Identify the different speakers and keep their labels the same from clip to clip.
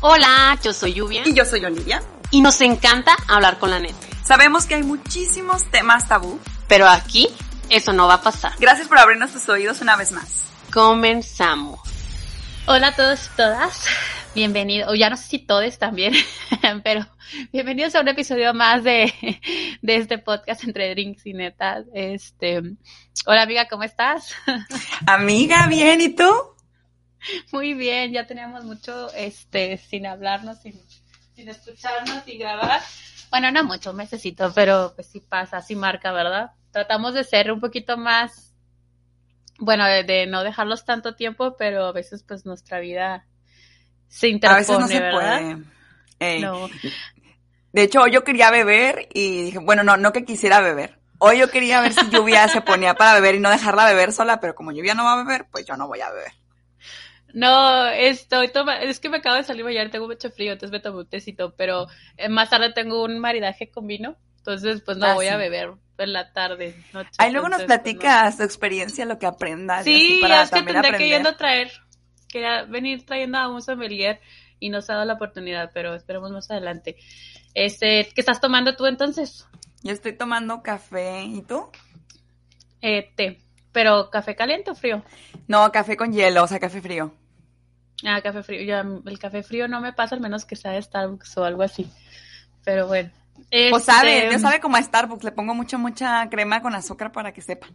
Speaker 1: Hola, yo soy Lluvia.
Speaker 2: Y yo soy Olivia.
Speaker 1: Y nos encanta hablar con la neta.
Speaker 2: Sabemos que hay muchísimos temas tabú.
Speaker 1: Pero aquí eso no va a pasar.
Speaker 2: Gracias por abrirnos tus oídos una vez más.
Speaker 1: Comenzamos.
Speaker 3: Hola a todos y todas. Bienvenidos, o ya no sé si todos también, pero bienvenidos a un episodio más de, de este podcast entre drinks y netas. Este, hola amiga, ¿cómo estás?
Speaker 2: Amiga, bien, ¿y tú?
Speaker 3: Muy bien, ya teníamos mucho este sin hablarnos, sin, sin escucharnos y grabar. Bueno, no mucho, un mesecito, pero pues sí pasa, sí marca, ¿verdad? Tratamos de ser un poquito más, bueno, de, de no dejarlos tanto tiempo, pero a veces pues nuestra vida se interpone,
Speaker 2: A veces no se
Speaker 3: ¿verdad?
Speaker 2: puede. Ey.
Speaker 3: No.
Speaker 2: De hecho, hoy yo quería beber y dije, bueno, no, no que quisiera beber. Hoy yo quería ver si Lluvia se ponía para beber y no dejarla beber sola, pero como Lluvia no va a beber, pues yo no voy a beber.
Speaker 3: No, estoy toma, es que me acabo de salir ayer, tengo mucho frío, entonces me tomo un tecito, pero eh, más tarde tengo un maridaje con vino, entonces pues no
Speaker 2: Ah,
Speaker 3: voy a beber en la tarde, noche.
Speaker 2: Ahí luego nos
Speaker 3: entonces, pues, no.
Speaker 2: platicas tu experiencia, lo que aprendas.
Speaker 3: Sí,
Speaker 2: para
Speaker 3: es que tendré que
Speaker 2: aprender.
Speaker 3: yendo a traer, quería venir trayendo a un sommelier y no se ha dado la oportunidad, pero esperemos más adelante. Este, ¿qué estás tomando tú entonces?
Speaker 2: Yo estoy tomando café, ¿y tú?
Speaker 3: Eh, té, pero café caliente o frío?
Speaker 2: No, café con hielo, o sea, café frío.
Speaker 3: Ah, café frío. Ya, el café frío no me pasa, al menos que sea de Starbucks o algo así. Pero bueno.
Speaker 2: Pues sabe,
Speaker 3: Este,
Speaker 2: yo sabe como a Starbucks, le pongo mucha, mucha crema con azúcar para que sepa.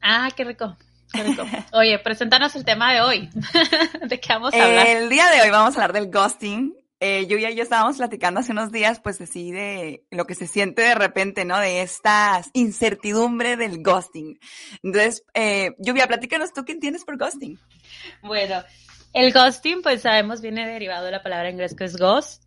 Speaker 3: Ah, qué rico. Qué rico. Oye, preséntanos el tema de hoy. ¿De qué vamos a hablar?
Speaker 2: El día de hoy vamos a hablar del ghosting. Eh, yo y yo estábamos platicando hace unos días, pues así de lo que se siente de repente, ¿no? De esta incertidumbre del ghosting. Entonces, eh, Lluvia, platícanos tú qué entiendes por ghosting.
Speaker 3: Bueno, el ghosting, pues sabemos, viene derivado de la palabra en inglés que es ghost,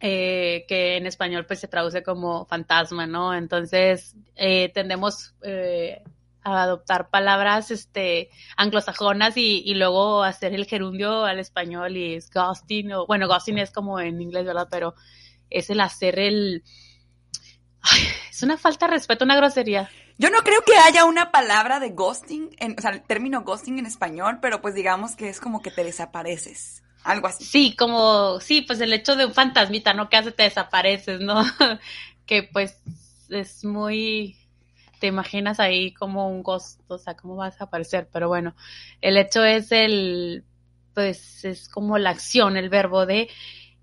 Speaker 3: eh, que en español pues se traduce como fantasma, ¿no? Entonces, eh, tendemos eh, a adoptar palabras este, anglosajonas y, luego hacer el gerundio al español y es ghosting, o bueno, ghosting es como en inglés, ¿verdad? Pero es el hacer el... Es una falta de respeto, una grosería.
Speaker 2: Yo no creo que haya una palabra de ghosting, en, o sea, el término ghosting en español, pero pues digamos que es como que te desapareces. Algo así.
Speaker 3: Sí, como, sí, pues el hecho de un fantasmita, ¿no? Que hace te desapareces, ¿no? que pues es muy, te imaginas ahí como un ghost, o sea, cómo vas a aparecer, pero bueno, el hecho es el, pues es como la acción, el verbo de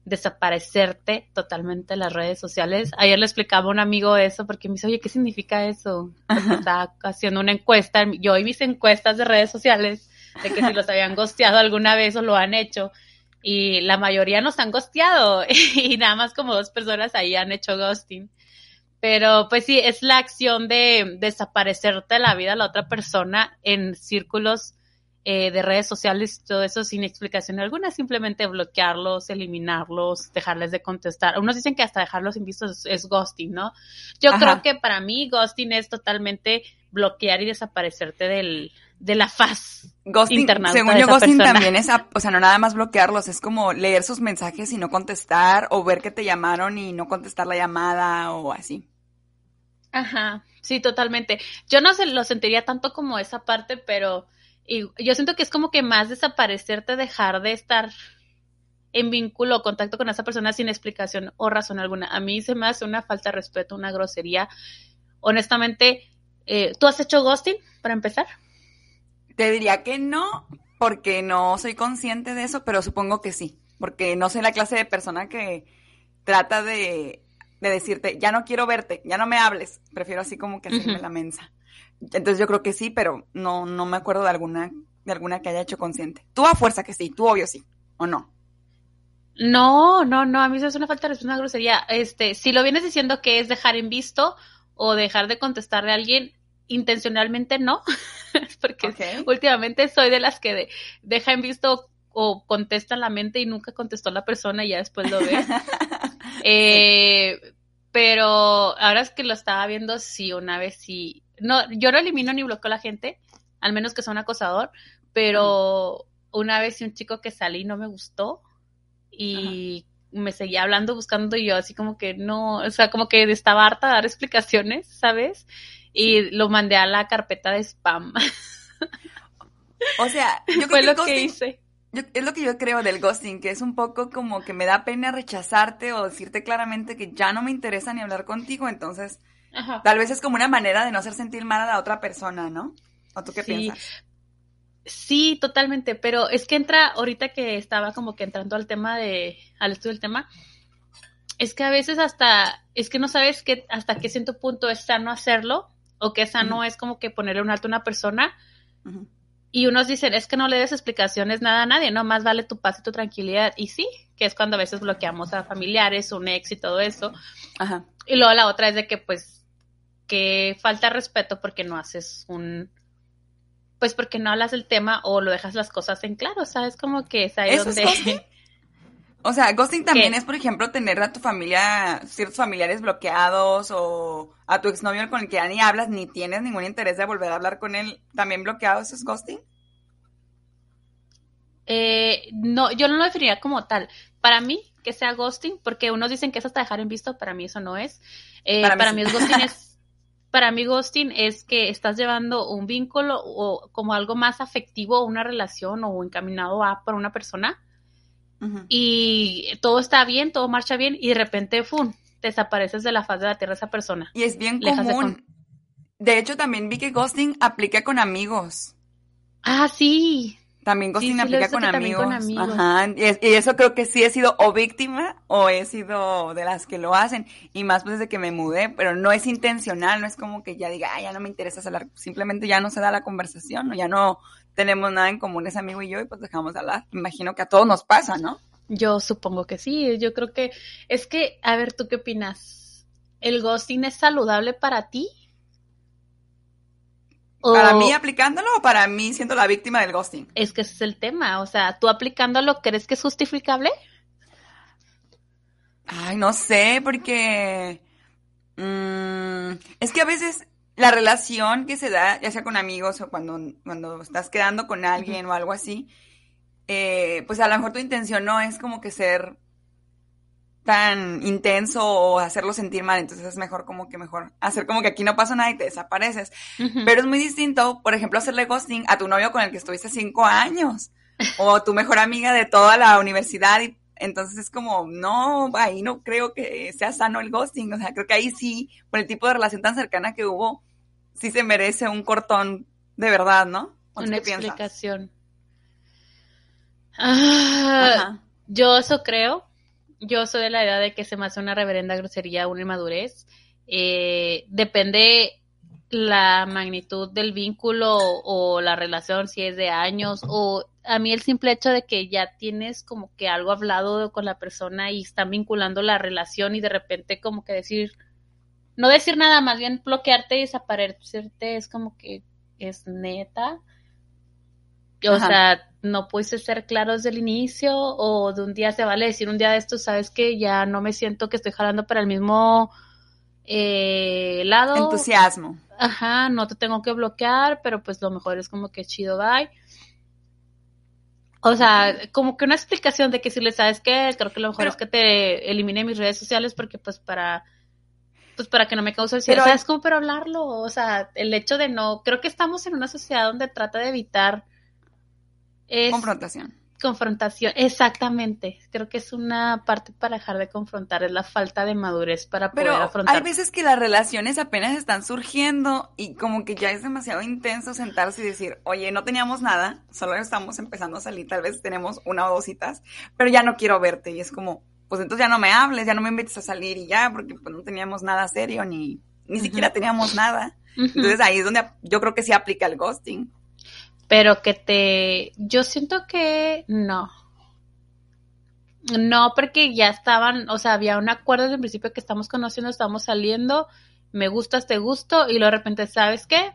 Speaker 3: desaparecerte totalmente de las redes sociales. Ayer le explicaba a un amigo eso porque me dice, oye, ¿qué significa eso? Porque estaba haciendo una encuesta, yo y mis encuestas de redes sociales, de que si los habían gosteado alguna vez o lo han hecho y la mayoría nos han gosteado y nada más como dos personas ahí han hecho ghosting. Pero pues sí, es la acción de desaparecerte de la vida de la otra persona en círculos eh, de redes sociales, todo eso sin explicación alguna, simplemente bloquearlos, eliminarlos, dejarles de contestar. Unos dicen que hasta dejarlos sin visto es, es ghosting, ¿no? Yo
Speaker 2: Ajá.
Speaker 3: creo que para mí ghosting es totalmente bloquear y desaparecerte del, de la faz
Speaker 2: Ghosting, según yo, ghosting
Speaker 3: persona.
Speaker 2: también es, o sea, no nada más bloquearlos, es como leer sus mensajes y no contestar, o ver que te llamaron y no contestar la llamada, o así.
Speaker 3: Ajá, sí, totalmente. Yo no se lo sentiría tanto como esa parte, pero y, yo siento que es como que más desaparecerte, dejar de estar en vínculo o contacto con esa persona sin explicación o razón alguna. A mí se me hace una falta de respeto, una grosería. Honestamente, eh, ¿tú has hecho ghosting para empezar?
Speaker 2: Te diría que no, porque no soy consciente de eso, pero supongo que sí, porque no soy la clase de persona que trata de, de decirte, ya no quiero verte, ya no me hables, prefiero así como que hacerme la mensa. Entonces yo creo que sí, pero no, no me acuerdo de alguna, de alguna que haya hecho consciente. Tú a fuerza que sí, tú obvio sí, o no.
Speaker 3: No, no, no, a mí eso es una falta de respeto, una grosería. Este, si lo vienes diciendo que es dejar en visto o dejar de contestarle a alguien, intencionalmente no, porque últimamente soy de las que de- deja en visto o contesta en la mente y nunca contestó la persona y ya después lo ve. Eh, Pero ahora es que lo estaba viendo, sí, una vez sí. No, yo no elimino ni bloqueo a la gente, al menos que sea un acosador, pero una vez un chico que salí no me gustó y me seguía hablando, buscando y yo así como que no, o sea, como que estaba harta de dar explicaciones, ¿sabes? Y lo mandé a la carpeta de spam.
Speaker 2: O sea, yo creo
Speaker 3: Fue
Speaker 2: que
Speaker 3: lo hice.
Speaker 2: es lo que yo creo del ghosting, que es un poco como que me da pena rechazarte o decirte claramente que ya no me interesa ni hablar contigo, entonces tal vez es como una manera de no hacer sentir mal a la otra persona, ¿no? ¿O tú qué piensas?
Speaker 3: Sí, totalmente, pero es que entra, ahorita que estaba como que entrando al tema de, al estudio del tema, es que a veces hasta, es que no sabes que hasta qué cierto punto es sano hacerlo, o que sano es como que ponerle un alto a una persona, y unos dicen, es que no le des explicaciones nada a nadie, no más vale tu paz y tu tranquilidad, y sí, que es cuando a veces bloqueamos a familiares, un ex y todo eso,
Speaker 2: Ajá.
Speaker 3: y luego la otra es de que pues, que falta respeto porque no haces un pues porque no hablas del tema o lo dejas las cosas en claro, ¿sabes? Como que es ahí donde...
Speaker 2: o sea, ghosting también es, por ejemplo, tener a tu familia, ciertos familiares bloqueados o a tu exnovio con el que ya ni hablas ni tienes ningún interés de volver a hablar con él, también bloqueado, ¿eso es ghosting?
Speaker 3: Eh, no, yo no lo definiría como tal. Para mí, que sea ghosting, porque unos dicen que es hasta dejar en visto, para mí eso no es. Eh, para, para mí, es ghosting es para mí ghosting es que estás llevando un vínculo o como algo más afectivo, una relación o encaminado a por una persona y todo está bien, todo marcha bien y de repente, ¡fum!, desapareces de la faz de la tierra esa persona.
Speaker 2: Y es bien común. De, de hecho, también vi que ghosting aplica con amigos.
Speaker 3: Ah, sí.
Speaker 2: También ghosting aplica con amigos. Ajá. Y, eso creo que sí he sido o víctima o he sido de las que lo hacen. Y más pues desde que me mudé, pero no es intencional, no es como que ya diga, ya no me interesa hablar. Simplemente ya no se da la conversación, o ya no tenemos nada en común ese amigo y yo y pues dejamos de hablar. Imagino que a todos nos pasa, ¿no?
Speaker 3: Yo supongo que sí. Yo creo que es que, a ver, ¿tú qué opinas? ¿El ghosting es saludable para ti?
Speaker 2: ¿Para mí aplicándolo o para mí siendo la víctima del ghosting?
Speaker 3: Es que ese es el tema. O sea, ¿tú aplicándolo crees que es justificable?
Speaker 2: Ay, no sé, porque mm, es que a veces la relación que se da, ya sea con amigos o cuando, cuando estás quedando con alguien o algo así, eh, pues a lo mejor tu intención no es como que ser tan intenso o hacerlo sentir mal, entonces es mejor como que mejor hacer como que aquí no pasa nada y te desapareces. Pero es muy distinto, por ejemplo, hacerle ghosting a tu novio con el que estuviste cinco años o tu mejor amiga de toda la universidad y entonces es como, no, ahí no creo que sea sano el ghosting, o sea, creo que ahí sí, por el tipo de relación tan cercana que hubo, sí se merece un cortón de verdad, ¿no?
Speaker 3: Una explicación. Ah, yo eso creo, yo soy de la edad de que se me hace una reverenda grosería, una inmadurez. Eh, depende la magnitud del vínculo o la relación, si es de años, o a mí el simple hecho de que ya tienes como que algo hablado con la persona y están vinculando la relación y de repente como que decir, no decir nada, más bien bloquearte y desaparecerte es como que es neta. O sea, no pudiste ser claro desde el inicio o de un día se vale decir un día de esto, sabes que ya no me siento que estoy jalando para el mismo eh, lado.
Speaker 2: Entusiasmo.
Speaker 3: Ajá, no te tengo que bloquear, pero pues lo mejor es como que chido, bye. O sea, como que una explicación de que si le sabes que creo que lo mejor es que te elimine mis redes sociales porque pues para pues para que no me cause ansiedad, ¿sabes cómo? Pero hablarlo, o sea, el hecho de no, creo que estamos en una sociedad donde trata de evitar
Speaker 2: confrontación.
Speaker 3: Confrontación, exactamente. Creo que es una parte para dejar de confrontar, es la falta de madurez para poder
Speaker 2: Pero
Speaker 3: afrontar.
Speaker 2: Hay veces que las relaciones apenas están surgiendo y como que ya es demasiado intenso sentarse y decir, oye, no teníamos nada, solo estamos empezando a salir, tal vez tenemos una o dos citas, pero ya no quiero verte. Y es como, pues entonces ya no me hables, ya no me invites a salir y ya, porque pues no teníamos nada serio ni, ni siquiera teníamos nada. Entonces ahí es donde yo creo que sí aplica el ghosting
Speaker 3: pero que te, yo siento que no. No, porque ya estaban, o sea, había un acuerdo desde el principio que estamos conociendo, estamos saliendo, me gustas, te gusto, y luego de repente, ¿sabes qué?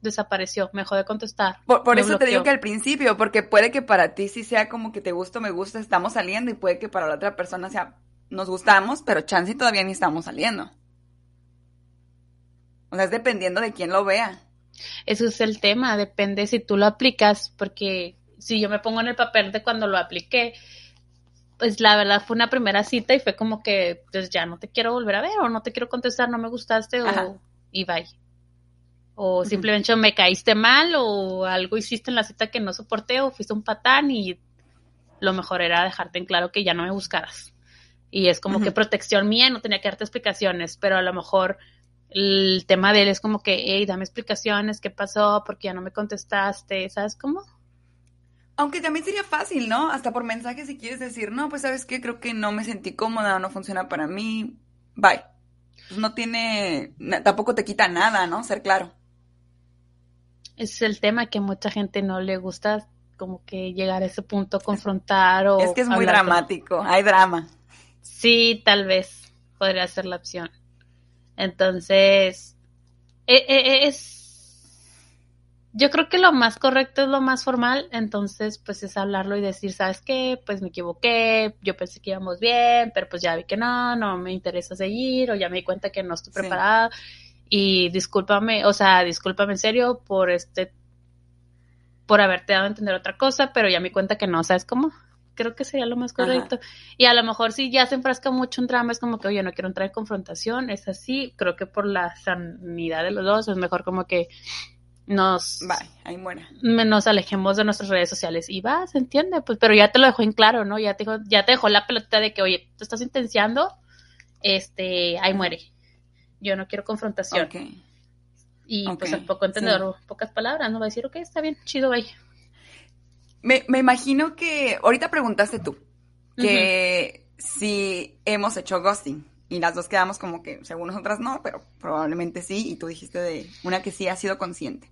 Speaker 3: Desapareció, me dejó de contestar.
Speaker 2: Por, eso te digo que al principio, porque puede que para ti sí sea como que te gusto, me gusta, estamos saliendo, y puede que para la otra persona sea, nos gustamos, pero chance todavía ni estamos saliendo. O sea, es dependiendo de quién lo vea.
Speaker 3: Eso es el tema, depende si tú lo aplicas, porque si yo me pongo en el papel de cuando lo apliqué, pues la verdad fue una primera cita y fue como que, pues ya no te quiero volver a ver o no te quiero contestar, no me gustaste o y bye. O simplemente me caíste mal o algo hiciste en la cita que no soporté o fuiste un patán y lo mejor era dejarte en claro que ya no me buscaras. Y es como que protección mía, no tenía que darte explicaciones, pero a lo mejor el tema de él es como que, hey, dame explicaciones, ¿qué pasó? Porque ya no me contestaste, ¿sabes cómo?
Speaker 2: Aunque también sería fácil, ¿no? Hasta por mensaje si quieres decir, no, pues sabes qué, creo que no me sentí cómoda, no funciona para mí, bye. Pues no tiene, tampoco te quita nada, ¿no? Ser claro.
Speaker 3: Ese es el tema que mucha gente no le gusta, como que llegar a ese punto, confrontar o...
Speaker 2: Es que es muy dramático, hay drama.
Speaker 3: Sí, tal vez podría ser la opción. Entonces, e, e, e, es... Yo creo que lo más correcto es lo más formal, entonces pues es hablarlo y decir, ¿sabes qué? Pues me equivoqué, yo pensé que íbamos bien, pero pues ya vi que no, no me interesa seguir, o ya me di cuenta que no estoy preparada, y discúlpame, o sea, discúlpame en serio por este, por haberte dado a entender otra cosa, pero ya me di cuenta que no, ¿sabes cómo? Creo que sería lo más correcto. Y a lo mejor si ya se enfrasca mucho en drama, es como que, oye, no quiero entrar en confrontación, es así, creo que por la sanidad de los dos es mejor como que nos...
Speaker 2: ahí muera.
Speaker 3: Nos alejemos de nuestras redes sociales y va, se entiende, pues, pero ya te lo dejó en claro, ¿no? Ya te, dejó, ya te dejó la pelota de que, oye, tú estás intenciando, este, ahí muere. Yo no quiero confrontación. Y pues al poco entendedor, pocas palabras, ¿no? Va a decir, ok, está bien, chido, bye.
Speaker 2: Me, me imagino que ahorita preguntaste tú que si hemos hecho ghosting y las dos quedamos como que según nosotras no, pero probablemente sí y tú dijiste de una que sí ha sido consciente.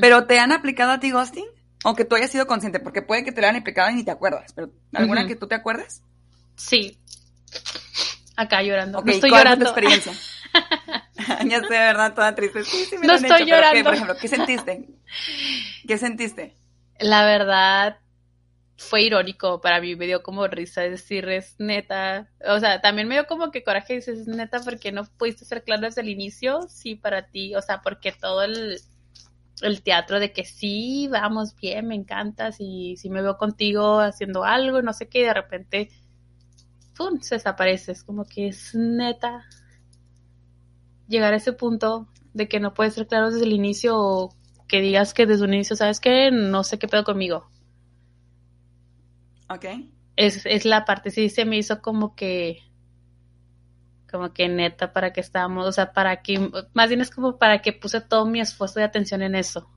Speaker 2: Pero ¿te han aplicado a ti ghosting? O que tú hayas sido consciente, porque puede que te lo hayan aplicado y ni te acuerdas, pero ¿alguna que tú te acuerdes?
Speaker 3: Sí. Acá llorando.
Speaker 2: no estoy llorando. tu experiencia? ya sé, ¿verdad? Toda triste. Sí, sí me
Speaker 3: no estoy llorando.
Speaker 2: por ejemplo, ¿qué sentiste? ¿Qué sentiste?
Speaker 3: La verdad fue irónico para mí, me dio como risa decir es neta, o sea, también me dio como que coraje dices es neta porque no pudiste ser claro desde el inicio, sí para ti, o sea, porque todo el, el teatro de que sí, vamos bien, me encanta, si, si me veo contigo haciendo algo, no sé qué, y de repente, ¡pum!, se desaparece, es como que es neta llegar a ese punto de que no puedes ser claro desde el inicio o que digas que desde un inicio, ¿sabes qué? No sé qué pedo conmigo.
Speaker 2: Ok.
Speaker 3: Es, es la parte, sí, se me hizo como que, como que neta, para que estábamos, o sea, para que, más bien es como para que puse todo mi esfuerzo de atención en eso.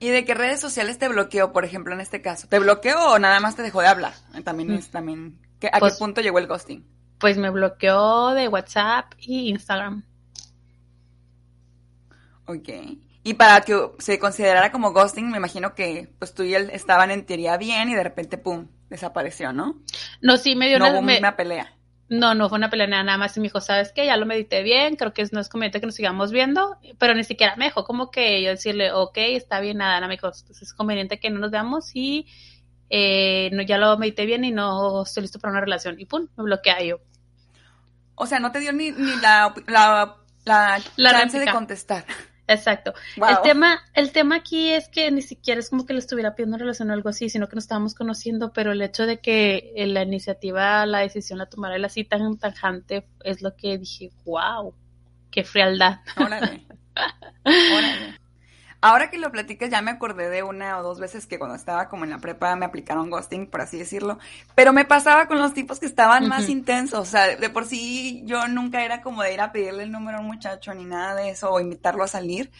Speaker 2: ¿Y de qué redes sociales te bloqueó, por ejemplo, en este caso? ¿Te bloqueó o nada más te dejó de hablar? También es, también, ¿a qué pues punto llegó el ghosting?
Speaker 3: Pues me bloqueó de WhatsApp y Instagram.
Speaker 2: Ok. Y para que se considerara como ghosting, me imagino que pues tú y él estaban en teoría bien y de repente, pum, desapareció, ¿no?
Speaker 3: No, sí, me dio
Speaker 2: no una, pelea.
Speaker 3: No, no fue una pelea nada más. Y me dijo, ¿sabes qué? Ya lo medité bien, creo que no es conveniente que nos sigamos viendo, pero ni siquiera me dejó como que yo decirle, ok, está bien, nada, nada, me dijo, es conveniente que no nos veamos y eh, no, ya lo medité bien y no estoy listo para una relación. Y pum, me bloquea yo.
Speaker 2: O sea, no te dio ni, ni la, la, la, chance de contestar.
Speaker 3: Exacto. El tema, el tema aquí es que ni siquiera es como que le estuviera pidiendo relación o algo así, sino que nos estábamos conociendo, pero el hecho de que la iniciativa, la decisión la tomara él así tan tajante es lo que dije, wow, qué frialdad.
Speaker 2: Órale. Órale. Ahora que lo platicas, ya me acordé de una o dos veces que cuando estaba como en la prepa me aplicaron ghosting, por así decirlo. Pero me pasaba con los tipos que estaban más intensos. O sea, de por sí yo nunca era como de ir a pedirle el número a un muchacho ni nada de eso o invitarlo a salir.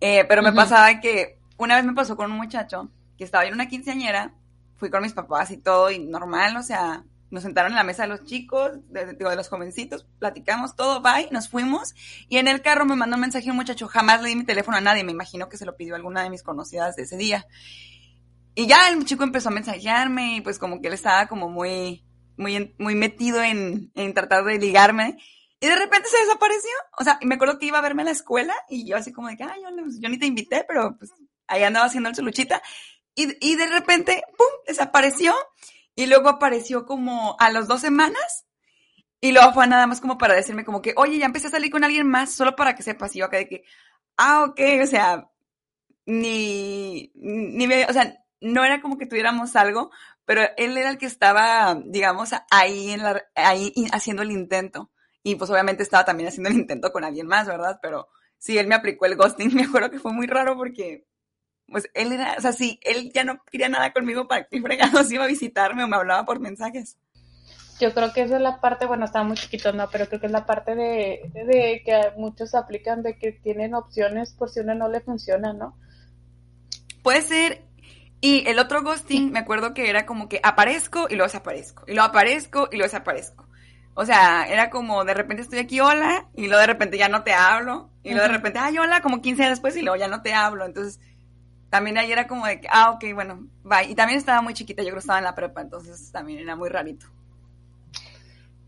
Speaker 2: Eh, pero me pasaba que una vez me pasó con un muchacho que estaba en una quinceañera, fui con mis papás y todo, y normal, o sea, nos sentaron en la mesa de los chicos, de, de, los jovencitos, platicamos todo, bye, nos fuimos. Y en el carro me mandó un mensaje un muchacho, jamás le di mi teléfono a nadie, me imagino que se lo pidió alguna de mis conocidas de ese día. Y ya el chico empezó a mensajearme y pues como que él estaba como muy, muy, muy metido en, en tratar de ligarme. Y de repente se desapareció. O sea, me acuerdo que iba a verme a la escuela y yo así como de que, ay, yo, yo ni te invité, pero pues ahí andaba haciendo su luchita. Y, y de repente, ¡pum!, desapareció. Y luego apareció como a las dos semanas. Y luego fue nada más como para decirme como que, oye, ya empecé a salir con alguien más, solo para que sepas. Y yo acá de que, ah, ok, o sea, ni, ni, o sea, no era como que tuviéramos algo, pero él era el que estaba, digamos, ahí, en la, ahí haciendo el intento. Y pues obviamente estaba también haciendo el intento con alguien más, ¿verdad? Pero sí, él me aplicó el ghosting. Me acuerdo que fue muy raro porque pues él era, o sea, sí, él ya no quería nada conmigo para que fregados iba a visitarme o me hablaba por mensajes.
Speaker 3: Yo creo que esa es la parte, bueno, estaba muy chiquito, ¿no? Pero creo que es la parte de, de que muchos aplican de que tienen opciones por si uno no le funciona, ¿no?
Speaker 2: Puede ser. Y el otro ghosting, me acuerdo que era como que aparezco y luego desaparezco. Y luego aparezco y luego desaparezco. O sea, era como de repente estoy aquí, hola, y luego de repente ya no te hablo. Y luego de repente, ay, hola, como 15 días después y luego ya no te hablo. Entonces, también ahí era como de que, ah, ok, bueno, bye. Y también estaba muy chiquita, yo creo que estaba en la prepa, entonces también era muy rarito.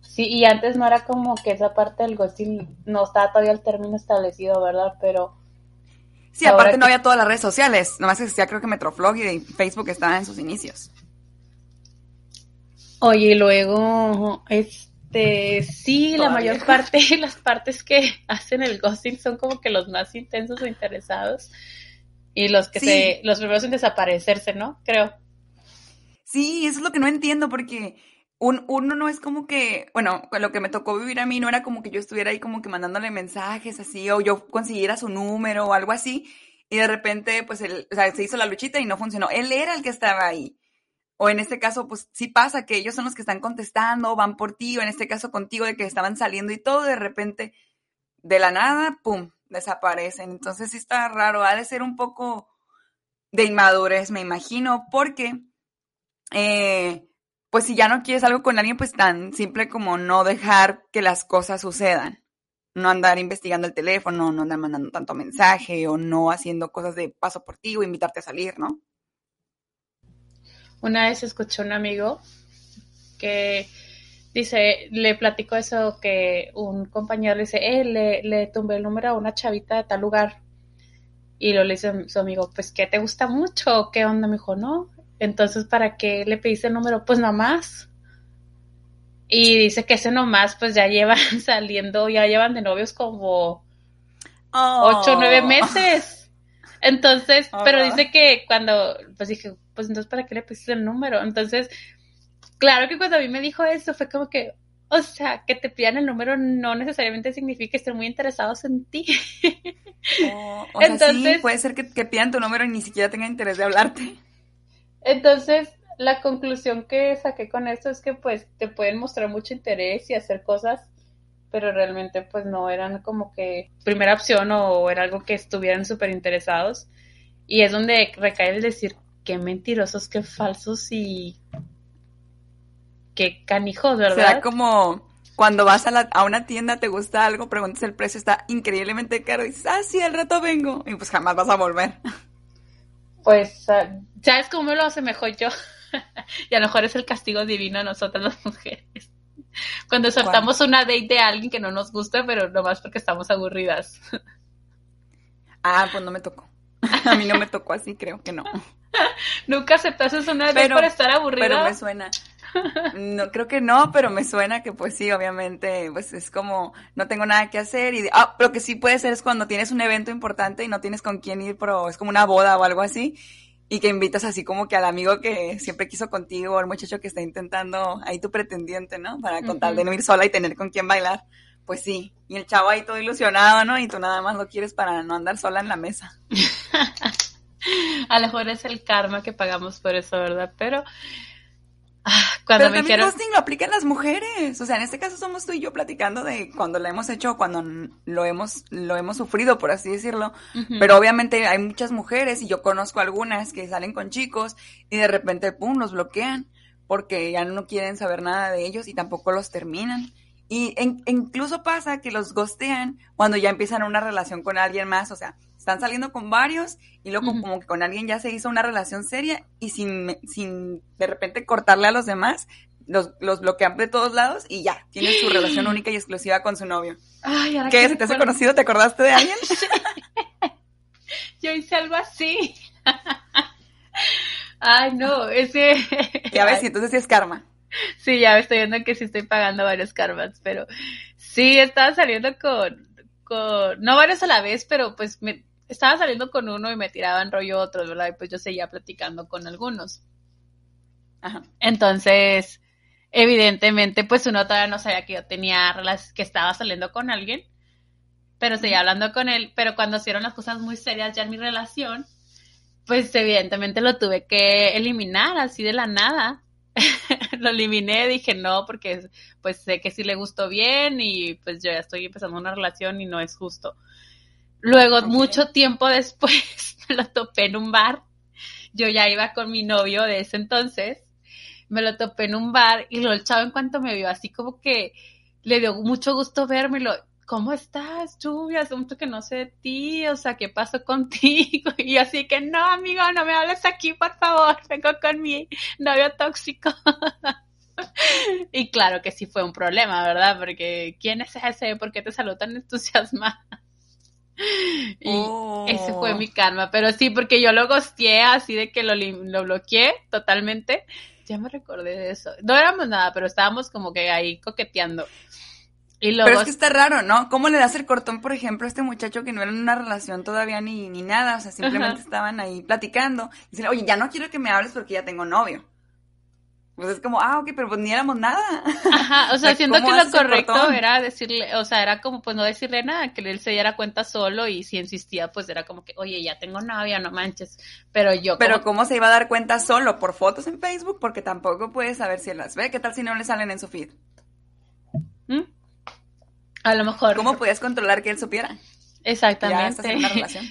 Speaker 3: Sí, y antes no era como que esa parte del ghosting no estaba todavía el término establecido, ¿verdad? Pero.
Speaker 2: Sí, aparte no había todas las redes sociales, nomás existía creo que Metroflog y Facebook estaban en sus inicios.
Speaker 3: Oye, y luego, este, sí, la mayor parte, las partes que hacen el ghosting son como que los más intensos o interesados y los que se, los primeros en desaparecerse, ¿no? Creo.
Speaker 2: Sí, eso es lo que no entiendo porque uno no es como que, bueno, lo que me tocó vivir a mí no era como que yo estuviera ahí como que mandándole mensajes así, o yo consiguiera su número o algo así, y de repente, pues, él, o sea, se hizo la luchita y no funcionó. Él era el que estaba ahí. O en este caso, pues sí pasa que ellos son los que están contestando, van por ti, o en este caso contigo, de que estaban saliendo y todo, de repente, de la nada, pum, desaparecen. Entonces sí está raro, ha de ser un poco de inmadurez, me imagino, porque eh, pues si ya no quieres algo con alguien, pues tan simple como no dejar que las cosas sucedan. No andar investigando el teléfono, no andar mandando tanto mensaje o no haciendo cosas de paso por ti o invitarte a salir, ¿no?
Speaker 3: Una vez escuché a un amigo que dice, le platico eso que un compañero le dice, eh, le, le tumbé el número a una chavita de tal lugar. Y lo le dice su amigo, pues, ¿qué te gusta mucho? ¿Qué onda? Me dijo, no, entonces, ¿para qué le pediste el número? Pues nomás. Y dice que ese nomás, pues ya llevan saliendo, ya llevan de novios como ocho o nueve meses. Entonces, pero dice que cuando, pues dije, pues entonces, ¿para qué le pediste el número? Entonces, claro que cuando a mí me dijo eso, fue como que, o sea, que te pidan el número no necesariamente significa estar muy interesados en ti.
Speaker 2: o Entonces, sí, puede ser que, que pidan tu número y ni siquiera tengan interés de hablarte.
Speaker 3: Entonces, la conclusión que saqué con esto es que pues te pueden mostrar mucho interés y hacer cosas, pero realmente pues no eran como que primera opción o era algo que estuvieran súper interesados. Y es donde recae el decir qué mentirosos, qué falsos y qué canijos, ¿verdad?
Speaker 2: Será como cuando vas a, la, a una tienda, te gusta algo, preguntas el precio, está increíblemente caro y dices, ah, sí, al rato vengo. Y pues jamás vas a volver.
Speaker 3: Pues, ah, ¿sabes cómo me lo mejor yo? y a lo mejor es el castigo divino a nosotras las mujeres. Cuando soltamos una date de alguien que no nos gusta, pero nomás porque estamos aburridas.
Speaker 2: ah, pues no me tocó. A mí no me tocó así, creo que no.
Speaker 3: ¿Nunca aceptaste una date por estar aburrida?
Speaker 2: Pero me suena. No, creo que no, pero me suena que pues sí, obviamente, pues es como no tengo nada que hacer y ah, lo que sí puede ser es cuando tienes un evento importante y no tienes con quién ir, pero es como una boda o algo así y que invitas así como que al amigo que siempre quiso contigo o al muchacho que está intentando ahí tu pretendiente, ¿no? Para contar de no ir sola y tener con quién bailar. Pues sí, y el chavo ahí todo ilusionado, ¿no? Y tú nada más lo quieres para no andar sola en la mesa.
Speaker 3: a lo mejor es el karma que pagamos por eso, ¿verdad? Pero
Speaker 2: cuando Pero también ghosting lo aplican las mujeres. O sea, en este caso somos tú y yo platicando de cuando lo hemos hecho, cuando lo hemos, lo hemos sufrido, por así decirlo. Pero obviamente hay muchas mujeres y yo conozco algunas que salen con chicos y de repente, pum, los bloquean porque ya no quieren saber nada de ellos y tampoco los terminan. Y incluso pasa que los gostean cuando ya empiezan una relación con alguien más. O sea, están saliendo con varios y luego como que con alguien ya se hizo una relación seria y sin, sin de repente cortarle a los demás, los, los bloquean de todos lados y ya, tienen su relación única y exclusiva con su novio.
Speaker 3: Ay, ahora
Speaker 2: ¿Qué? ¿Se te has conocido? ¿Te acordaste de alguien?
Speaker 3: Yo hice algo así. Ay, no, ese...
Speaker 2: Ya ves, entonces sí es karma.
Speaker 3: Sí, ya me estoy viendo que sí estoy pagando varios karmas, pero sí, estaba saliendo con, con, no varios a la vez, pero pues me, estaba saliendo con uno y me tiraban rollo otros, ¿verdad? Y pues yo seguía platicando con algunos. Ajá. Entonces, evidentemente, pues uno todavía no sabía que yo tenía, que estaba saliendo con alguien, pero seguía hablando con él, pero cuando hicieron las cosas muy serias ya en mi relación, pues evidentemente lo tuve que eliminar así de la nada. lo eliminé, dije no, porque pues sé que sí le gustó bien y pues yo ya estoy empezando una relación y no es justo. Luego, mucho tiempo después, me lo topé en un bar. Yo ya iba con mi novio de ese entonces. Me lo topé en un bar y lo el chavo en cuanto me vio, así como que le dio mucho gusto vérmelo. ¿Cómo estás, Lluvia? Hace mucho que no sé de ti, o sea, ¿qué pasó contigo? Y así que, no, amigo, no me hables aquí, por favor, vengo con mi novio tóxico. y claro que sí fue un problema, ¿verdad? Porque, ¿quién es ese? ¿Por qué te saludó tan entusiasmada? Y ese fue
Speaker 2: Oh.
Speaker 3: mi karma. Pero sí, porque yo lo gosteé así de que lo, lo bloqueé totalmente. Ya me recordé de eso. No éramos nada, pero estábamos como que ahí coqueteando. Y luego,
Speaker 2: Pero es que está raro, ¿no? ¿Cómo le das el cortón, por ejemplo, a este muchacho que no era en una relación todavía ni, ni nada? O sea, simplemente
Speaker 3: Ajá.
Speaker 2: estaban ahí platicando. Y dicen, oye, ya no quiero que me hables porque ya tengo novio. Pues es como, ah, ok, pero pues ni éramos nada.
Speaker 3: Ajá, o sea, siento
Speaker 2: ¿cómo
Speaker 3: que lo correcto era decirle, o sea, era como pues no decirle nada, que él se diera cuenta solo y si insistía, pues era como que, oye, ya tengo novia, no manches. Pero yo
Speaker 2: Pero
Speaker 3: como-
Speaker 2: ¿cómo se iba a dar cuenta solo por fotos en Facebook? Porque tampoco puedes saber si él las ve. ¿Qué tal si no le salen en su feed?
Speaker 3: ¿Mm? A lo mejor.
Speaker 2: ¿Cómo podías controlar que él supiera?
Speaker 3: Exactamente.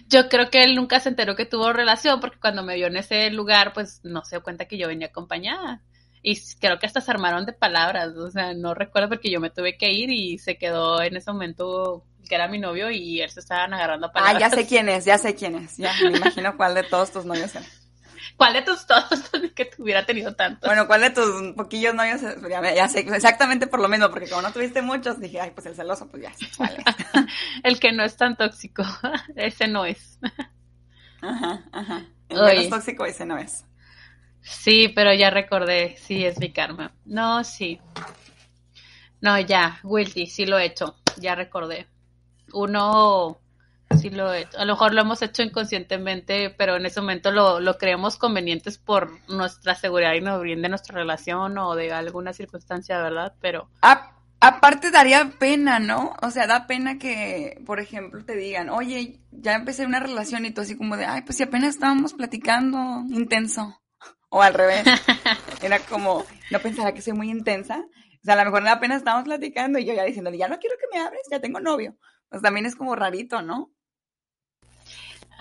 Speaker 3: Yo creo que él nunca se enteró que tuvo relación porque cuando me vio en ese lugar, pues no se dio cuenta que yo venía acompañada. Y creo que hasta se armaron de palabras, o sea, no recuerdo porque yo me tuve que ir y se quedó en ese momento que era mi novio y él se estaban agarrando a
Speaker 2: Ah,
Speaker 3: palabras.
Speaker 2: ya sé quién es, ya sé quién es. Ya, me imagino cuál de todos tus novios era.
Speaker 3: ¿Cuál de tus todos que tuviera tenido tanto?
Speaker 2: Bueno, ¿cuál de tus poquillos novios? Ya, ya sé exactamente por lo mismo, porque como no tuviste muchos, dije, ay, pues el celoso, pues ya, vale.
Speaker 3: El que no es tan tóxico, ese no es.
Speaker 2: Ajá, ajá. El menos tóxico ese no es.
Speaker 3: Sí, pero ya recordé, sí, es mi karma. No, sí. No, ya, Wilty, sí lo he hecho, ya recordé. Uno, sí lo he hecho. A lo mejor lo hemos hecho inconscientemente, pero en ese momento lo, lo creemos convenientes por nuestra seguridad y no bien nuestra relación o de alguna circunstancia, ¿verdad? Pero,
Speaker 2: A- aparte daría pena, ¿no? O sea, da pena que, por ejemplo, te digan, oye, ya empecé una relación y tú así como de, ay, pues si apenas estábamos platicando intenso. O al revés. Era como, no pensará que soy muy intensa. O sea, a lo mejor apenas estábamos platicando y yo ya diciendo, ya no quiero que me hables, ya tengo novio. Pues también es como rarito, ¿no?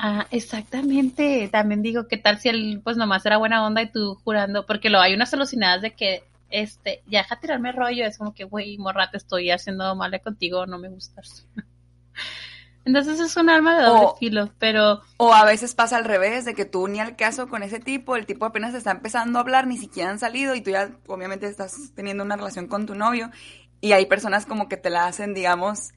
Speaker 3: ah, exactamente. También digo, ¿qué tal si él, pues nomás era buena onda y tú jurando? Porque lo hay unas alucinadas de que, este, ya deja tirarme rollo, es como que, güey, morra, te estoy haciendo mal contigo, no me gustas. Entonces es un arma de doble
Speaker 2: O-
Speaker 3: filo, pero
Speaker 2: O a veces pasa al revés, de que tú ni al caso con ese tipo, el tipo apenas está empezando a hablar, ni siquiera han salido y tú ya obviamente estás teniendo una relación con tu novio y hay personas como que te la hacen, digamos,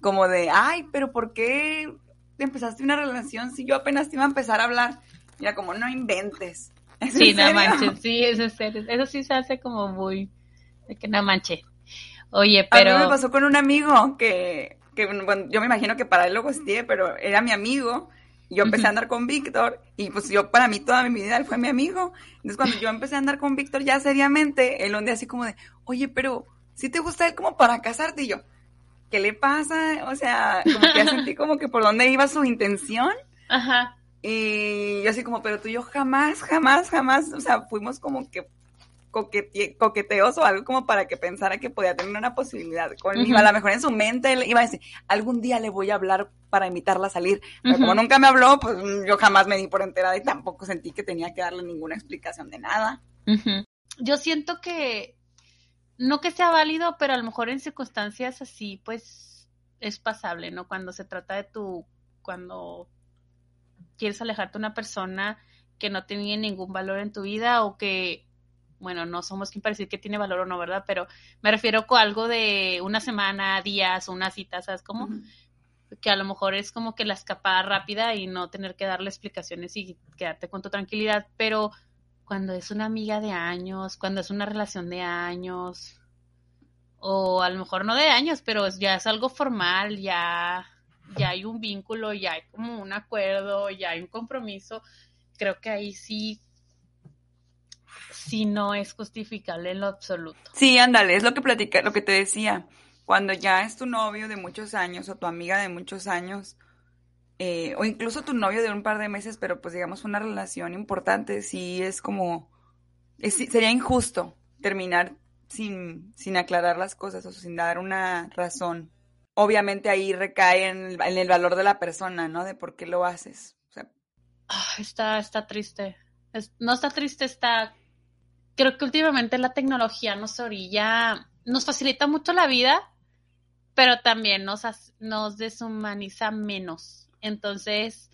Speaker 2: como de, ay, pero ¿por qué empezaste una relación si yo apenas te iba a empezar a hablar? Mira, como no inventes. ¿Es
Speaker 3: sí, no manches, sí, eso, es serio. eso sí se hace como muy, de que no manche. Oye,
Speaker 2: A mí
Speaker 3: pero...
Speaker 2: me pasó con un amigo que, que bueno, yo me imagino que para él lo gosteé, pero era mi amigo. Yo empecé a andar con Víctor y pues yo para mí toda mi vida él fue mi amigo. Entonces cuando yo empecé a andar con Víctor ya seriamente, él un día así como de, oye, pero si te gusta él como para casarte y yo, ¿qué le pasa? O sea, como que ya sentí como que por dónde iba su intención.
Speaker 3: Ajá,
Speaker 2: Y yo así como, pero tú y yo jamás, jamás, jamás, o sea, fuimos como que coquete- coqueteos o algo como para que pensara que podía tener una posibilidad conmigo. A lo mejor en su mente él iba a decir, algún día le voy a hablar para invitarla a salir. Pero como nunca me habló, pues yo jamás me di por enterada y tampoco sentí que tenía que darle ninguna explicación de nada.
Speaker 3: Yo siento que no que sea válido, pero a lo mejor en circunstancias así, pues es pasable, ¿no? Cuando se trata de tu, cuando quieres alejarte de una persona que no tenía ningún valor en tu vida o que, bueno, no somos quien para decir que tiene valor o no, ¿verdad? Pero me refiero con algo de una semana, días, una cita, ¿sabes cómo?
Speaker 2: Ujú.
Speaker 3: que a lo mejor es como que la escapada rápida y no tener que darle explicaciones y quedarte con tu tranquilidad, pero cuando es una amiga de años, cuando es una relación de años, o a lo mejor no de años, pero ya es algo formal, ya, ya hay un vínculo, ya hay como un acuerdo, ya hay un compromiso, creo que ahí sí, sí no es justificable en lo absoluto.
Speaker 2: Sí, ándale, es lo que platica, lo que te decía. Cuando ya es tu novio de muchos años o tu amiga de muchos años, eh, o incluso tu novio de un par de meses, pero pues digamos una relación importante, sí es como, es- sería injusto terminar sin, sin aclarar las cosas o sin dar una razón. Obviamente ahí recae en el, en el valor de la persona, ¿no? De por qué lo haces. O sea,
Speaker 3: Ah, está, está triste. Es- no está triste, está. Creo que últimamente la tecnología nos orilla, nos facilita mucho la vida, pero también nos, nos deshumaniza menos. Entonces,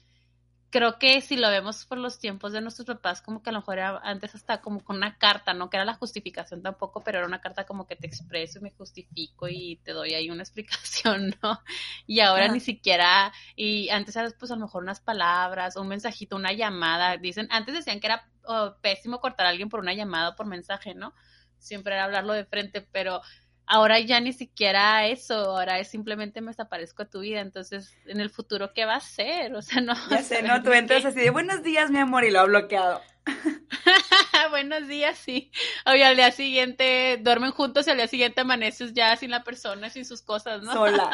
Speaker 3: creo que si lo vemos por los tiempos de nuestros papás, como que a lo mejor era antes hasta como con una carta, no que era la justificación tampoco, pero era una carta como que te expreso y me justifico y te doy ahí una explicación, ¿no? Y ahora
Speaker 2: Ajá.
Speaker 3: ni siquiera, y antes era pues a lo mejor unas palabras, un mensajito, una llamada, dicen, antes decían que era oh, pésimo cortar a alguien por una llamada o por mensaje, ¿no? Siempre era hablarlo de frente, pero ahora ya ni siquiera eso, ahora es simplemente me desaparezco de tu vida, entonces en el futuro, ¿qué va a ser? O sea, no.
Speaker 2: ya sé, ¿no? Tú entras así de buenos días, mi amor, y lo ha bloqueado.
Speaker 3: Buenos días, sí. Oye, al día siguiente duermen juntos y al día siguiente amaneces ya sin la persona, sin sus cosas, ¿no?
Speaker 2: sola.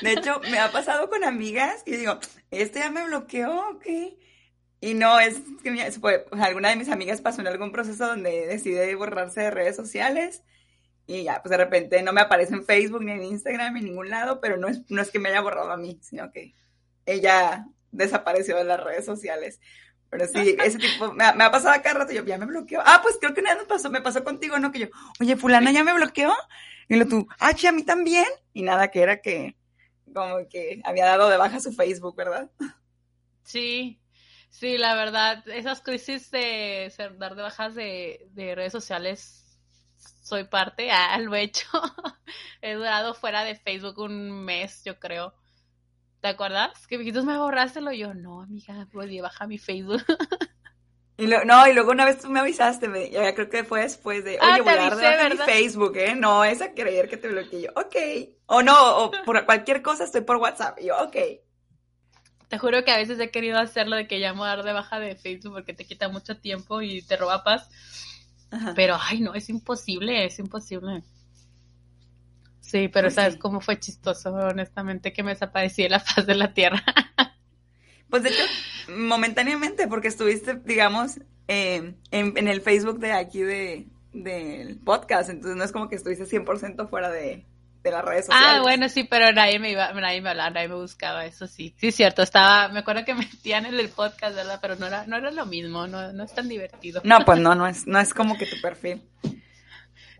Speaker 2: De hecho, me ha pasado con amigas que digo, este ya me bloqueó, ¿ok? Y no, es que mi- alguna de mis amigas pasó en algún proceso donde decide borrarse de redes sociales y ya, pues de repente no me aparece en Facebook ni en Instagram ni en ningún lado, pero no es, no es que me haya borrado a mí, sino que ella desapareció de las redes sociales. Pero sí, ese tipo, me ha, pasado acá rato, yo ya me bloqueó. Ah, pues creo que vez me pasó, me pasó contigo, ¿no? Que yo, oye, fulana ya me bloqueó. Y lo tú, ah, che, a mí también. Y nada, que era que, como que había dado de baja su Facebook, ¿verdad?
Speaker 3: Sí, sí, la verdad, esas crisis de ser, dar de bajas de, de redes sociales, soy parte, ah, lo he hecho. He durado fuera de Facebook un mes, yo creo. ¿Te acuerdas? Que me dijiste, me borráselo. Y yo, no, amiga, pues baja mi Facebook.
Speaker 2: Y lo, no, y luego una vez tú me avisaste, me, ya creo que fue después de, oye,
Speaker 3: Ah,
Speaker 2: voy a dar de mi. Facebook, ¿eh? No, es a creer que te bloqueé yo, ok. O no, o por cualquier cosa estoy por WhatsApp. Y yo, ok.
Speaker 3: Te juro que a veces he querido hacerlo de que llamo a dar de baja de Facebook porque te quita mucho tiempo y te roba paz.
Speaker 2: Ajá.
Speaker 3: Pero, ay, no, es imposible, es imposible. Sí, pero
Speaker 2: Pues
Speaker 3: ¿sabes
Speaker 2: sí.
Speaker 3: cómo fue chistoso, honestamente, que me desaparecí de la faz de la tierra?
Speaker 2: Pues de hecho, momentáneamente, porque estuviste, digamos, eh, en, en el Facebook de aquí de, del podcast, entonces no es como que estuviste 100% fuera de, de las redes sociales.
Speaker 3: Ah, bueno, sí, pero nadie me iba, nadie me hablaba, nadie me buscaba, eso sí. Sí, es cierto, estaba, me acuerdo que metían en el podcast, ¿verdad? Pero no era, no era lo mismo, no, no es tan divertido.
Speaker 2: No, pues no, no es, no es como que tu perfil.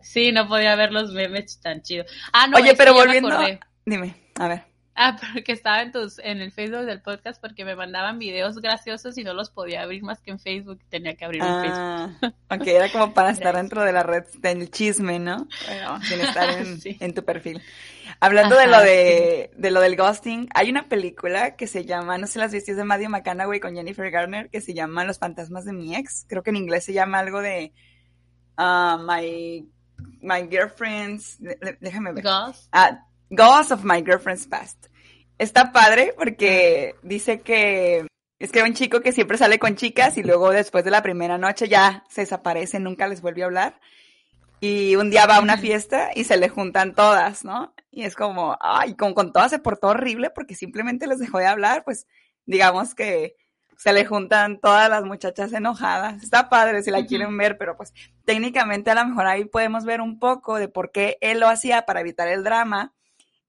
Speaker 3: Sí, no podía ver los memes tan chidos. Ah, no,
Speaker 2: Oye, pero volviendo, dime, a ver.
Speaker 3: Ah, porque estaba en tus, en el Facebook del podcast porque me mandaban videos graciosos y no los podía abrir más que en Facebook, tenía que abrir en Facebook.
Speaker 2: Ah, ok, era como para estar dentro de la red del chisme, ¿no? Sin estar en,
Speaker 3: Sí.
Speaker 2: en tu perfil. Hablando de lo de, de lo del ghosting, hay una película que se llama, no sé las viste, es de Matthew McConaughey con Jennifer Garner, que se llama Los fantasmas de mi ex. Creo que en inglés se llama algo de ah, My, my Girlfriend's, déjame ver.
Speaker 3: Ghost.
Speaker 2: Ah, Ghost of My Girlfriend's Past. Está padre porque dice que es que un chico que siempre sale con chicas y luego después de la primera noche ya se desaparece, nunca les vuelve a hablar. Y un día va a una fiesta y se le juntan todas, ¿no? Y es como, ay, como con todas se portó horrible porque simplemente les dejó de hablar, pues digamos que se le juntan todas las muchachas enojadas. Está padre si la quieren ver, pero pues técnicamente a lo mejor ahí podemos ver un poco de por qué él lo hacía para evitar el drama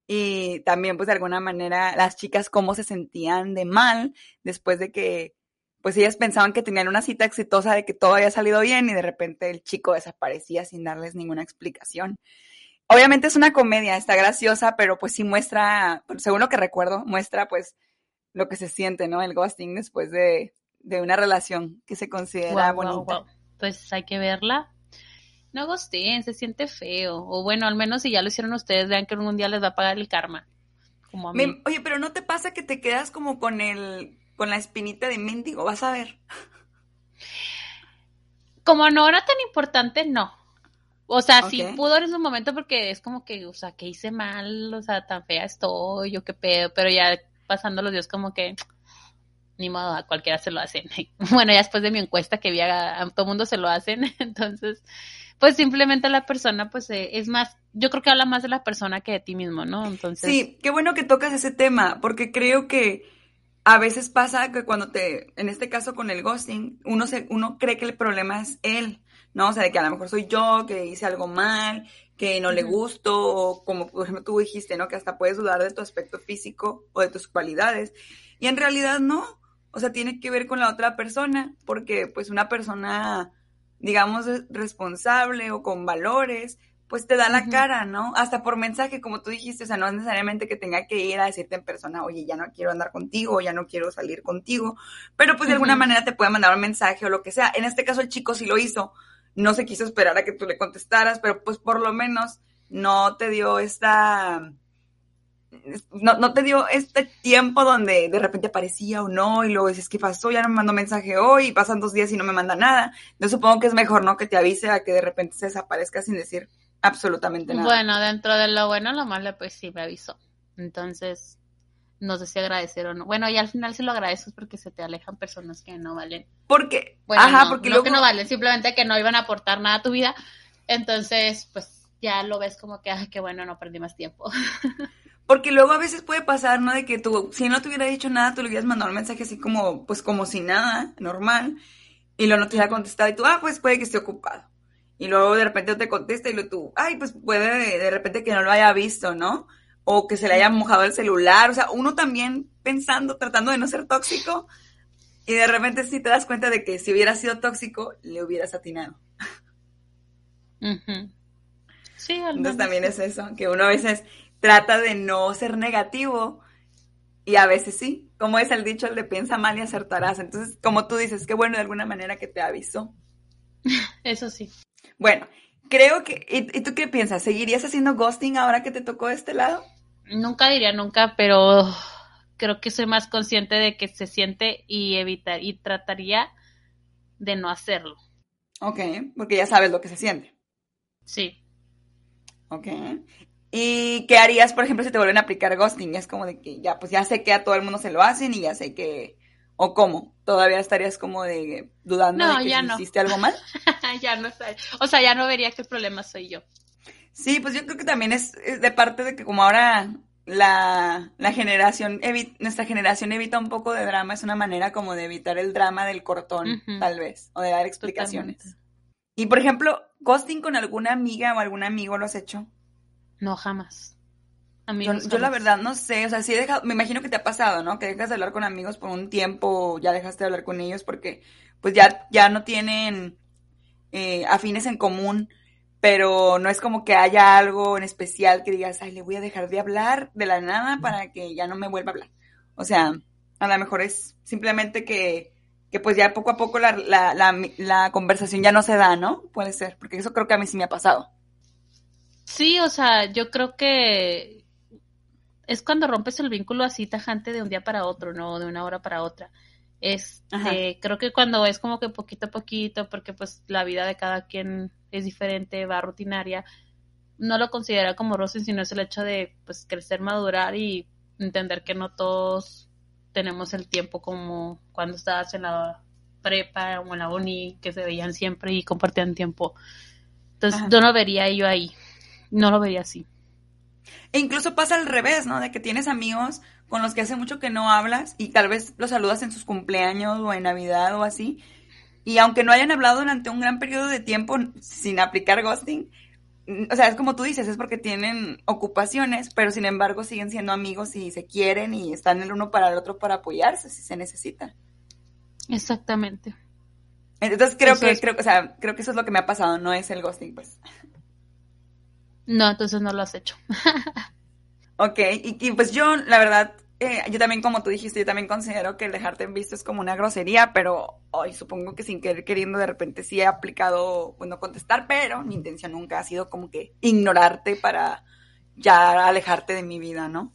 Speaker 2: y también pues de alguna manera las chicas cómo se sentían de mal después de que pues ellas pensaban que tenían una cita exitosa de que todo había salido bien y de repente el chico desaparecía sin darles ninguna explicación. Obviamente es una comedia, está graciosa, pero pues sí muestra, según lo que recuerdo, muestra pues lo que se siente, ¿no? El ghosting después de, de una relación que se considera bonita.
Speaker 3: Pues hay que verla. No gosteen, se siente feo. O bueno, al menos si ya lo hicieron ustedes, vean que algún día les va a pagar el karma. Como a mí.
Speaker 2: Me- oye, pero ¿no te pasa que te quedas como con el, con la espinita de mendigo? Vas a ver.
Speaker 3: Como no era tan importante, no. O sea, sí
Speaker 2: Ok.
Speaker 3: pudo en su momento porque es como que, o sea, que hice mal, o sea, tan fea estoy, yo qué pedo, pero ya pasando los días como que, ni modo, a cualquiera se lo hacen. Bueno, ya después de mi encuesta que vi a, a todo mundo se lo hacen, entonces, pues simplemente la persona, pues eh, es más, yo creo que habla más de la persona que de ti mismo, ¿no? Entonces.
Speaker 2: Sí, qué bueno que tocas ese tema, porque creo que a veces pasa que cuando te, en este caso con el ghosting, uno se, uno cree que el problema es él, ¿no? O sea, de que a lo mejor soy yo, que hice algo mal, que no le gusto, o como por ejemplo tú dijiste, ¿no? Que hasta puedes dudar de tu aspecto físico o de tus cualidades. Y en realidad no. O sea, tiene que ver con la otra persona, porque pues una persona, digamos, responsable o con valores, pues te da la cara, ¿no? Hasta por mensaje, como tú dijiste, o sea, no es necesariamente que tenga que ir a decirte en persona, oye, ya no quiero andar contigo, ya no quiero salir contigo, pero pues de alguna manera te puede mandar un mensaje o lo que sea. En este caso el chico sí lo hizo, no se quiso esperar a que tú le contestaras, pero pues por lo menos no te dio esta no, no, te dio este tiempo donde de repente aparecía o no, y luego dices, ¿qué pasó? Ya no me mandó mensaje hoy, y pasan dos días y no me manda nada. Yo supongo que es mejor, ¿no? Que te avise a que de repente se desaparezca sin decir absolutamente nada.
Speaker 3: Bueno, dentro de lo bueno, lo malo, pues sí me avisó. Entonces, no sé si agradecer o no. Bueno, y al final si lo agradeces porque se te alejan personas que no valen.
Speaker 2: Porque,
Speaker 3: bueno,
Speaker 2: ajá,
Speaker 3: no,
Speaker 2: porque
Speaker 3: no
Speaker 2: luego...
Speaker 3: que no valen, simplemente que no iban a aportar nada a tu vida. Entonces, pues ya lo ves como que, ay, qué bueno, no perdí más tiempo.
Speaker 2: Porque luego a veces puede pasar, ¿no? De que tú, si no te hubiera dicho nada, tú le hubieras mandado un mensaje así como, pues como si nada, normal, y luego no te hubiera contestado, y tú, ah, pues puede que esté ocupado. Y luego de repente te contesta y luego tú, ay, pues puede de repente que no lo haya visto, ¿no? O que se le haya mojado el celular. O sea, uno también pensando, tratando de no ser tóxico, y de repente sí te das cuenta de que si hubiera sido tóxico, le hubieras atinado.
Speaker 3: Uh -huh. Sí, al
Speaker 2: Entonces también es eso, que uno a veces trata de no ser negativo y a veces sí, como es el dicho, el de piensa mal y acertarás. Entonces, como tú dices, qué bueno de alguna manera que te avisó.
Speaker 3: Eso sí.
Speaker 2: Bueno, creo que, ¿y, ¿y, tú qué piensas? ¿Seguirías haciendo ghosting ahora que te tocó este lado?
Speaker 3: Nunca diría nunca, pero creo que soy más consciente de que se siente y evitar y trataría de no hacerlo.
Speaker 2: Ok, porque ya sabes lo que se siente.
Speaker 3: Sí.
Speaker 2: Ok. ¿Y qué harías, por ejemplo, si te vuelven a aplicar ghosting? Es como de que ya, pues ya sé que a todo el mundo se lo hacen y ya sé que... ¿O cómo? ¿Todavía estarías como de dudando
Speaker 3: no,
Speaker 2: de que
Speaker 3: ya
Speaker 2: si
Speaker 3: no.
Speaker 2: hiciste algo mal?
Speaker 3: ya no. O sea, ya no vería el problema soy yo.
Speaker 2: Sí, pues yo creo que también es, es de parte de que como ahora la, la generación, evi nuestra generación evita un poco de drama, es una manera como de evitar el drama del cortón, uh -huh. tal vez, o de dar explicaciones. Totalmente. Y por ejemplo, ghosting con alguna amiga o algún amigo lo has hecho?
Speaker 3: No, jamás.
Speaker 2: Amigos, yo, yo, la verdad no sé, o sea, sí he dejado, me imagino que te ha pasado, ¿no? Que dejas de hablar con amigos por un tiempo, ya dejaste de hablar con ellos porque pues ya, ya no tienen eh, afines en común, pero no es como que haya algo en especial que digas, ay, le voy a dejar de hablar de la nada para que ya no me vuelva a hablar. O sea, a lo mejor es simplemente que, que pues ya poco a poco la, la, la, la conversación ya no se da, ¿no? Puede ser, porque eso creo que a mí sí me ha pasado.
Speaker 3: Sí, o sea, yo creo que es cuando rompes el vínculo así tajante de un día para otro, no de una hora para otra. Este, creo que cuando es como que poquito a poquito, porque pues la vida de cada quien es diferente, va rutinaria, no lo considera como roce, sino es el hecho de pues crecer, madurar y entender que no todos tenemos el tiempo como cuando estabas en la prepa o en la uni, que se veían siempre y compartían tiempo. Entonces, Ajá. yo no vería yo ahí, no lo vería así.
Speaker 2: E incluso pasa al revés, ¿no? De que tienes amigos con los que hace mucho que no hablas y tal vez los saludas en sus cumpleaños o en Navidad o así. Y aunque no hayan hablado durante un gran periodo de tiempo sin aplicar ghosting, o sea, es como tú dices, es porque tienen ocupaciones, pero sin embargo siguen siendo amigos y se quieren y están el uno para el otro para apoyarse si se necesita.
Speaker 3: Exactamente.
Speaker 2: Entonces creo eso que, es... creo, o sea, creo que eso es lo que me ha pasado, no es el ghosting, pues.
Speaker 3: No, entonces no lo has hecho.
Speaker 2: ok, y, y, pues yo, la verdad, eh, yo también, como tú dijiste, yo también considero que el dejarte en visto es como una grosería, pero hoy supongo que sin querer queriendo de repente sí he aplicado, bueno, contestar, pero mi intención nunca ha sido como que ignorarte para ya alejarte de mi vida, ¿no?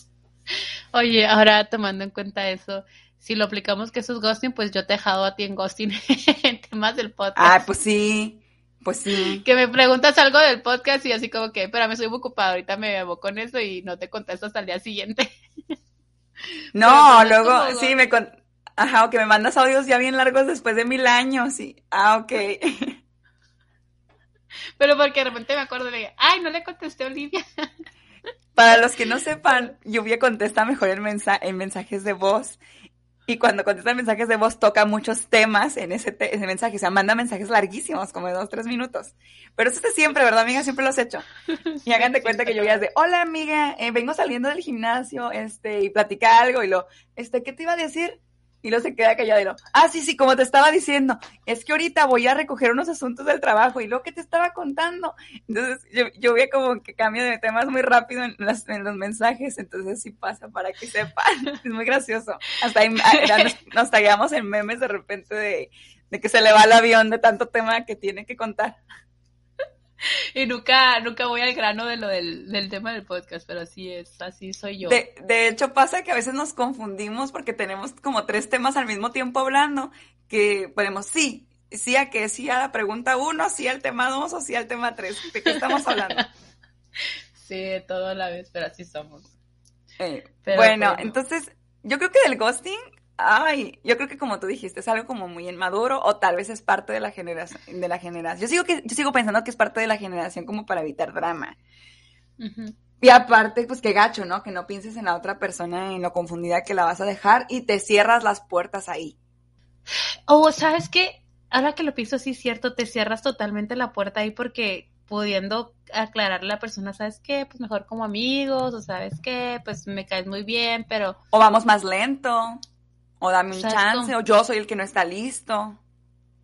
Speaker 3: Oye, ahora tomando en cuenta eso, si lo aplicamos que eso es ghosting, pues yo te he dejado a ti en ghosting en temas del podcast.
Speaker 2: Ah, pues sí. Pues sí.
Speaker 3: Que me preguntas algo del podcast y así como que, espérame, soy muy ocupada, ahorita me llevo con eso y no te contesto hasta el día siguiente.
Speaker 2: No, luego, sí, me con... Ajá, o que me mandas audios ya bien largos después de mil años. Y, ah, ok.
Speaker 3: Pero porque de repente me acuerdo de, ay, no le contesté a Olivia.
Speaker 2: Para los que no sepan, Lluvia contesta mejor en, mensa en mensajes de voz. Y cuando contesta mensajes de voz toca muchos temas en ese, ese mensaje. O sea, manda mensajes larguísimos, como de dos, tres minutos. Pero eso es siempre, ¿verdad, amiga? Siempre lo has hecho. Y hagan de cuenta que yo es de, hola, amiga, eh, vengo saliendo del gimnasio, este, y platica algo. Y lo, este, ¿qué te iba a decir? Y luego se queda callado. Ah, sí, sí, como te estaba diciendo, es que ahorita voy a recoger unos asuntos del trabajo y lo que te estaba contando. Entonces, yo, yo veo como que cambio de temas muy rápido en, las, en los mensajes, entonces sí pasa para que sepan. Es muy gracioso. Hasta ahí, nos, nos tallamos en memes de repente de, de que se le va el avión de tanto tema que tiene que contar.
Speaker 3: y nunca, nunca voy al grano de lo del, del, tema del podcast, pero así es, así soy yo.
Speaker 2: De, de, hecho, pasa que a veces nos confundimos porque tenemos como tres temas al mismo tiempo hablando, que podemos, sí, sí a que, sí a la pregunta uno, sí al tema dos o sí al tema tres. ¿De qué estamos hablando?
Speaker 3: sí, todo a la vez, pero así somos.
Speaker 2: Eh, pero, bueno, pero... entonces, yo creo que del ghosting Ay, yo creo que como tú dijiste, es algo como muy inmaduro o tal vez es parte de la generación, de la generación. Yo sigo que, yo sigo pensando que es parte de la generación como para evitar drama. Uh -huh. Y aparte, pues qué gacho, ¿no? Que no pienses en la otra persona, en lo confundida que la vas a dejar y te cierras las puertas ahí.
Speaker 3: O, ¿sabes qué? Ahora que lo pienso así, cierto, te cierras totalmente la puerta ahí porque pudiendo aclararle a la persona, ¿sabes qué? Pues mejor como amigos, o ¿sabes qué? Pues me caes muy bien, pero...
Speaker 2: O vamos más lento. O dame un chance, o yo soy el que no está listo.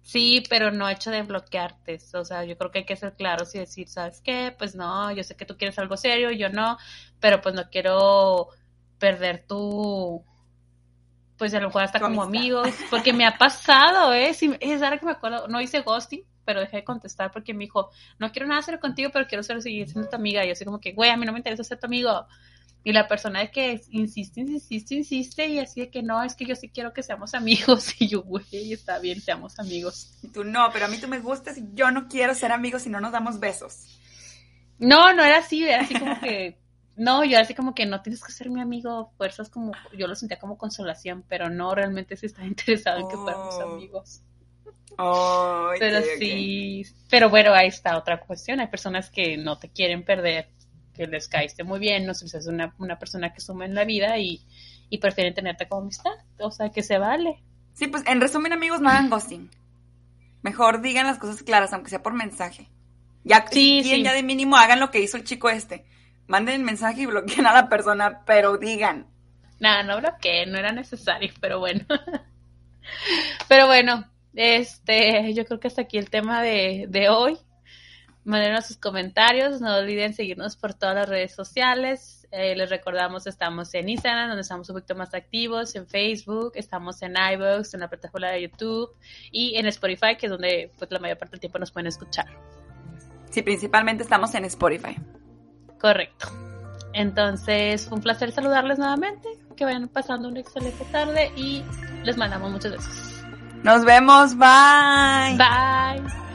Speaker 3: Sí, pero no hecho de bloquearte. O sea, yo creo que hay que ser claros y decir, ¿sabes qué? Pues no, yo sé que tú quieres algo serio, yo no, pero pues no quiero perder tu. Pues a lo mejor hasta como amigos, porque me ha pasado, ¿eh? Es ahora que me acuerdo, no hice ghosting, pero dejé de contestar porque me dijo, no quiero nada hacer contigo, pero quiero ser, seguir siendo tu amiga. Y yo así como que, güey, a mí no me interesa ser tu amigo. Y la persona de que insiste, insiste, insiste, y así de que no, es que yo sí quiero que seamos amigos. Y yo, güey, está bien, seamos amigos.
Speaker 2: Y tú no, pero a mí tú me gustas y yo no quiero ser amigos si no nos damos besos.
Speaker 3: No, no era así, era así como que, no, yo era así como que no tienes que ser mi amigo, fuerzas como, yo lo sentía como consolación, pero no, realmente sí estaba interesado oh. en que fuéramos amigos.
Speaker 2: Oh,
Speaker 3: pero
Speaker 2: okay,
Speaker 3: sí, okay. pero bueno, ahí está otra cuestión, hay personas que no te quieren perder que les caíste muy bien, no sé si es una, una persona que suma en la vida y, y, prefieren tenerte como amistad, o sea, que se vale.
Speaker 2: Sí, pues en resumen, amigos, no hagan ghosting. Mejor digan las cosas claras, aunque sea por mensaje. Ya,
Speaker 3: sí,
Speaker 2: si quieren,
Speaker 3: sí.
Speaker 2: ya de mínimo hagan lo que hizo el chico este. Manden el mensaje y bloqueen a la persona, pero digan.
Speaker 3: Nada, no bloqueen, no era necesario, pero bueno. pero bueno, este, yo creo que hasta aquí el tema de, de hoy mándenos sus comentarios, no olviden seguirnos por todas las redes sociales. Eh, les recordamos, estamos en Instagram, donde estamos un poquito más activos, en Facebook, estamos en iVoox, en la plataforma de YouTube y en Spotify, que es donde pues, la mayor parte del tiempo nos pueden escuchar.
Speaker 2: Sí, principalmente estamos en Spotify.
Speaker 3: Correcto. Entonces, fue un placer saludarles nuevamente, que vayan pasando una excelente tarde y les mandamos muchos besos.
Speaker 2: Nos vemos, bye.
Speaker 3: Bye.